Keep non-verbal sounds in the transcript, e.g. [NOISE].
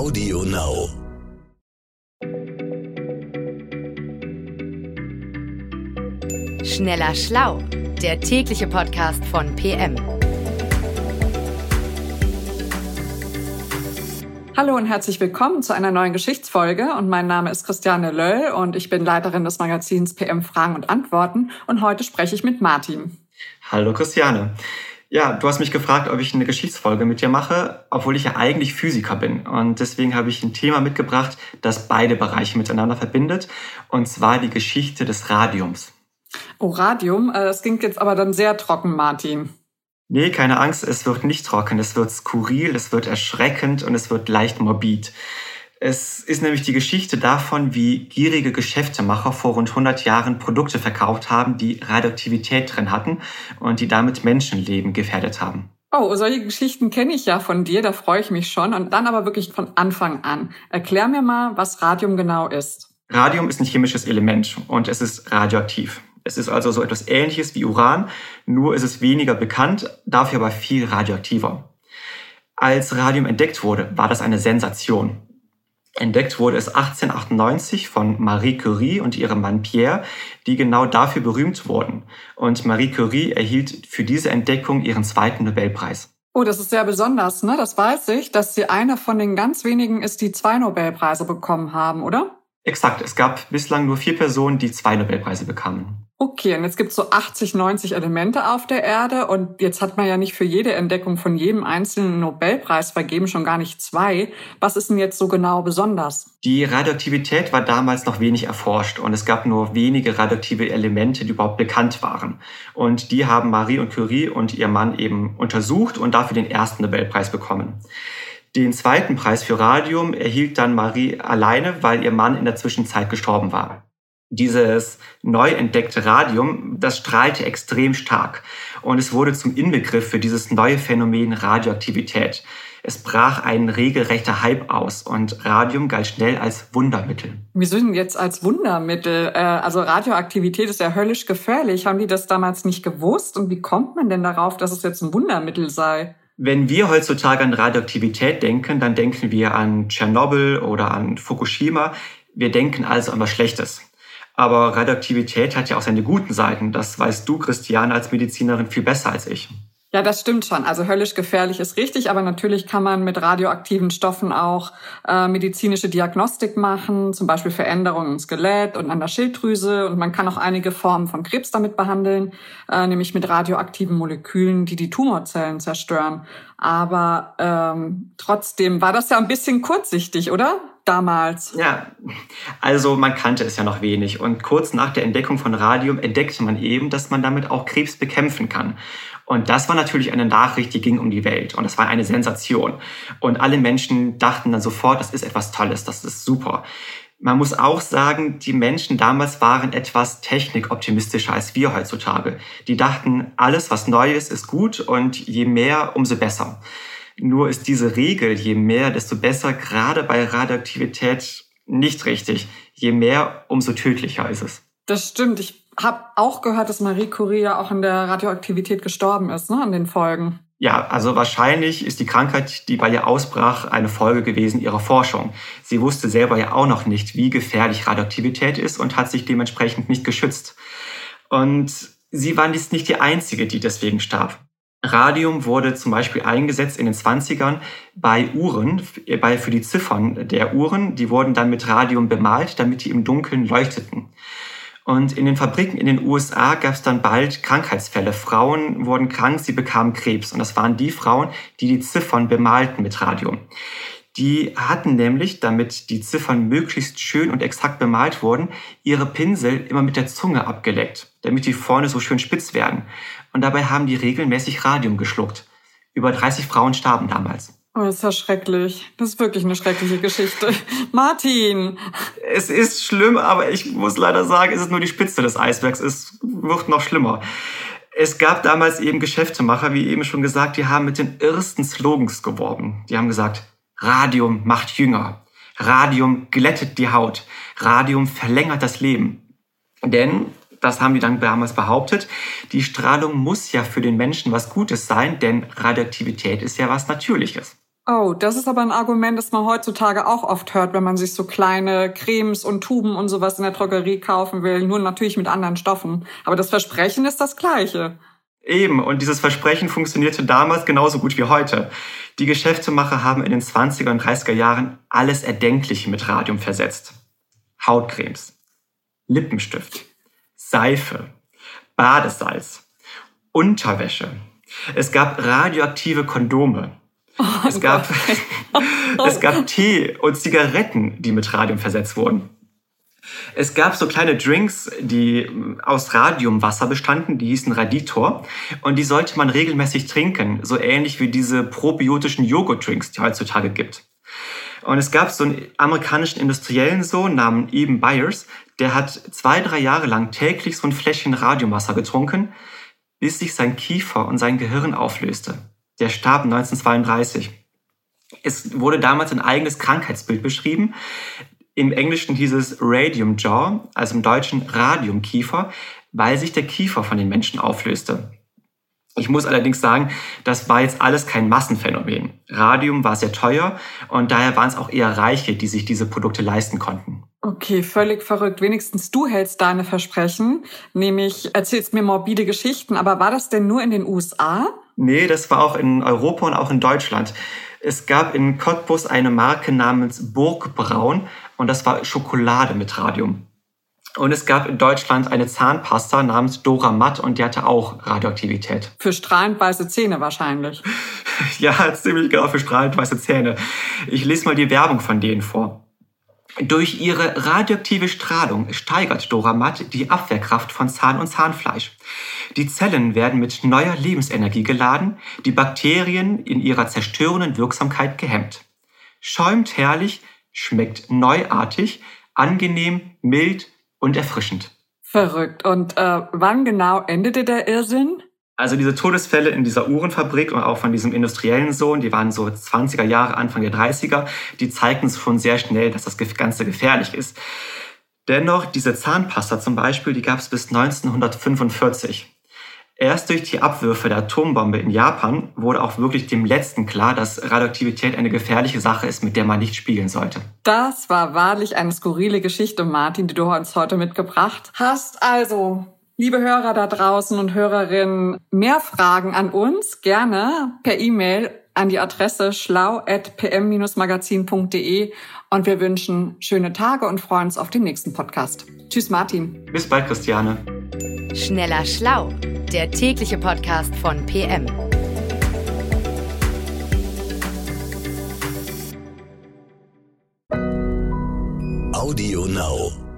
Audio Now. Schneller Schlau, der tägliche Podcast von PM. Hallo und herzlich willkommen zu einer neuen Geschichtsfolge. Und mein Name ist Christiane Löll und ich bin Leiterin des Magazins PM Fragen und Antworten. Und heute spreche ich mit Martin. Hallo Christiane. Ja, du hast mich gefragt, ob ich eine Geschichtsfolge mit dir mache, obwohl ich ja eigentlich Physiker bin. Und deswegen habe ich ein Thema mitgebracht, das beide Bereiche miteinander verbindet, und zwar die Geschichte des Radiums. Oh, Radium, äh, das klingt jetzt aber dann sehr trocken, Martin. Nee, keine Angst, es wird nicht trocken, es wird skurril, es wird erschreckend und es wird leicht morbid. Es ist nämlich die Geschichte davon, wie gierige Geschäftemacher vor rund 100 Jahren Produkte verkauft haben, die Radioaktivität drin hatten und die damit Menschenleben gefährdet haben. Oh, solche Geschichten kenne ich ja von dir, da freue ich mich schon. Und dann aber wirklich von Anfang an. Erklär mir mal, was Radium genau ist. Radium ist ein chemisches Element und es ist radioaktiv. Es ist also so etwas ähnliches wie Uran, nur ist es weniger bekannt, dafür aber viel radioaktiver. Als Radium entdeckt wurde, war das eine Sensation. Entdeckt wurde es 1898 von Marie Curie und ihrem Mann Pierre, die genau dafür berühmt wurden. Und Marie Curie erhielt für diese Entdeckung ihren zweiten Nobelpreis. Oh, das ist sehr besonders, ne? Das weiß ich, dass sie eine von den ganz wenigen ist, die zwei Nobelpreise bekommen haben, oder? Exakt, es gab bislang nur vier Personen, die zwei Nobelpreise bekamen. Okay, und jetzt gibt es so 80, 90 Elemente auf der Erde und jetzt hat man ja nicht für jede Entdeckung von jedem einzelnen Nobelpreis vergeben, schon gar nicht zwei. Was ist denn jetzt so genau besonders? Die Radioaktivität war damals noch wenig erforscht und es gab nur wenige radioaktive Elemente, die überhaupt bekannt waren. Und die haben Marie und Curie und ihr Mann eben untersucht und dafür den ersten Nobelpreis bekommen. Den zweiten Preis für Radium erhielt dann Marie alleine, weil ihr Mann in der Zwischenzeit gestorben war. Dieses neu entdeckte Radium, das strahlte extrem stark und es wurde zum Inbegriff für dieses neue Phänomen Radioaktivität. Es brach ein regelrechter Hype aus und Radium galt schnell als Wundermittel. Wieso denn jetzt als Wundermittel? Äh, also Radioaktivität ist ja höllisch gefährlich. Haben die das damals nicht gewusst? Und wie kommt man denn darauf, dass es jetzt ein Wundermittel sei? Wenn wir heutzutage an Radioaktivität denken, dann denken wir an Tschernobyl oder an Fukushima. Wir denken also an was Schlechtes. Aber Radioaktivität hat ja auch seine guten Seiten. Das weißt du, Christiane, als Medizinerin viel besser als ich. Ja, das stimmt schon. Also höllisch gefährlich ist richtig, aber natürlich kann man mit radioaktiven Stoffen auch äh, medizinische Diagnostik machen, zum Beispiel Veränderungen im Skelett und an der Schilddrüse. Und man kann auch einige Formen von Krebs damit behandeln, äh, nämlich mit radioaktiven Molekülen, die die Tumorzellen zerstören. Aber ähm, trotzdem war das ja ein bisschen kurzsichtig, oder? Damals? Ja, also man kannte es ja noch wenig und kurz nach der Entdeckung von Radium entdeckte man eben, dass man damit auch Krebs bekämpfen kann. Und das war natürlich eine Nachricht, die ging um die Welt. Und das war eine Sensation. Und alle Menschen dachten dann sofort, das ist etwas Tolles, das ist super. Man muss auch sagen, die Menschen damals waren etwas technikoptimistischer als wir heutzutage. Die dachten, alles, was neu ist, ist gut und je mehr, umso besser. Nur ist diese Regel, je mehr, desto besser, gerade bei Radioaktivität nicht richtig. Je mehr, umso tödlicher ist es. Das stimmt. Ich habe auch gehört, dass Marie Curie ja auch an der Radioaktivität gestorben ist, ne, an den Folgen. Ja, also wahrscheinlich ist die Krankheit, die bei ihr ausbrach, eine Folge gewesen ihrer Forschung. Sie wusste selber ja auch noch nicht, wie gefährlich Radioaktivität ist und hat sich dementsprechend nicht geschützt. Und sie war nicht die Einzige, die deswegen starb. Radium wurde zum Beispiel eingesetzt in den 20ern bei Uhren, bei, für die Ziffern der Uhren. Die wurden dann mit Radium bemalt, damit die im Dunkeln leuchteten. Und in den Fabriken in den USA gab es dann bald Krankheitsfälle. Frauen wurden krank, sie bekamen Krebs. Und das waren die Frauen, die die Ziffern bemalten mit Radium. Die hatten nämlich, damit die Ziffern möglichst schön und exakt bemalt wurden, ihre Pinsel immer mit der Zunge abgeleckt, damit die vorne so schön spitz werden. Und dabei haben die regelmäßig Radium geschluckt. Über 30 Frauen starben damals. Oh, das ist ja schrecklich. Das ist wirklich eine schreckliche Geschichte. [LAUGHS] Martin! Es ist schlimm, aber ich muss leider sagen, es ist nur die Spitze des Eisbergs. Es wird noch schlimmer. Es gab damals eben Geschäftemacher, wie eben schon gesagt, die haben mit den irrsten Slogans geworben. Die haben gesagt, Radium macht jünger. Radium glättet die Haut. Radium verlängert das Leben. Denn, das haben die dann damals behauptet, die Strahlung muss ja für den Menschen was Gutes sein, denn Radioaktivität ist ja was Natürliches. Oh, das ist aber ein Argument, das man heutzutage auch oft hört, wenn man sich so kleine Cremes und Tuben und sowas in der Drogerie kaufen will, nur natürlich mit anderen Stoffen. Aber das Versprechen ist das gleiche. Eben, und dieses Versprechen funktionierte damals genauso gut wie heute. Die Geschäftemacher haben in den 20er und 30er Jahren alles Erdenkliche mit Radium versetzt. Hautcremes, Lippenstift, Seife, Badesalz, Unterwäsche. Es gab radioaktive Kondome. Oh es, gab, [LAUGHS] es gab Tee und Zigaretten, die mit Radium versetzt wurden. Es gab so kleine Drinks, die aus Radiumwasser bestanden, die hießen Raditor. Und die sollte man regelmäßig trinken, so ähnlich wie diese probiotischen Joghurt-Drinks, die heutzutage gibt. Und es gab so einen amerikanischen Industriellen so, namens Eben Byers, der hat zwei, drei Jahre lang täglich so ein Fläschchen Radiumwasser getrunken, bis sich sein Kiefer und sein Gehirn auflöste. Der starb 1932. Es wurde damals ein eigenes Krankheitsbild beschrieben. Im Englischen hieß es Radium Jaw, also im Deutschen Radiumkiefer, weil sich der Kiefer von den Menschen auflöste. Ich muss allerdings sagen, das war jetzt alles kein Massenphänomen. Radium war sehr teuer und daher waren es auch eher Reiche, die sich diese Produkte leisten konnten. Okay, völlig verrückt. Wenigstens du hältst deine Versprechen, nämlich erzählst mir morbide Geschichten. Aber war das denn nur in den USA? Nee, das war auch in Europa und auch in Deutschland. Es gab in Cottbus eine Marke namens Burgbraun und das war Schokolade mit Radium. Und es gab in Deutschland eine Zahnpasta namens Dora Matt und die hatte auch Radioaktivität. Für strahlend weiße Zähne wahrscheinlich. [LAUGHS] ja, ziemlich genau für strahlend weiße Zähne. Ich lese mal die Werbung von denen vor. Durch ihre radioaktive Strahlung steigert Doramat die Abwehrkraft von Zahn und Zahnfleisch. Die Zellen werden mit neuer Lebensenergie geladen, die Bakterien in ihrer zerstörenden Wirksamkeit gehemmt. Schäumt herrlich, schmeckt neuartig, angenehm, mild und erfrischend. Verrückt. Und äh, wann genau endete der Irrsinn? Also diese Todesfälle in dieser Uhrenfabrik und auch von diesem industriellen Sohn, die waren so 20er Jahre, Anfang der 30er, die zeigten schon sehr schnell, dass das Ganze gefährlich ist. Dennoch, diese Zahnpasta zum Beispiel, die gab es bis 1945. Erst durch die Abwürfe der Atombombe in Japan wurde auch wirklich dem Letzten klar, dass Radioaktivität eine gefährliche Sache ist, mit der man nicht spielen sollte. Das war wahrlich eine skurrile Geschichte, Martin, die du uns heute mitgebracht hast. Also, liebe Hörer da draußen und Hörerinnen, mehr Fragen an uns gerne per E-Mail an die Adresse schlau.pm-magazin.de und wir wünschen schöne Tage und freuen uns auf den nächsten Podcast. Tschüss, Martin. Bis bald, Christiane. Schneller Schlau, der tägliche Podcast von PM. Audio Now.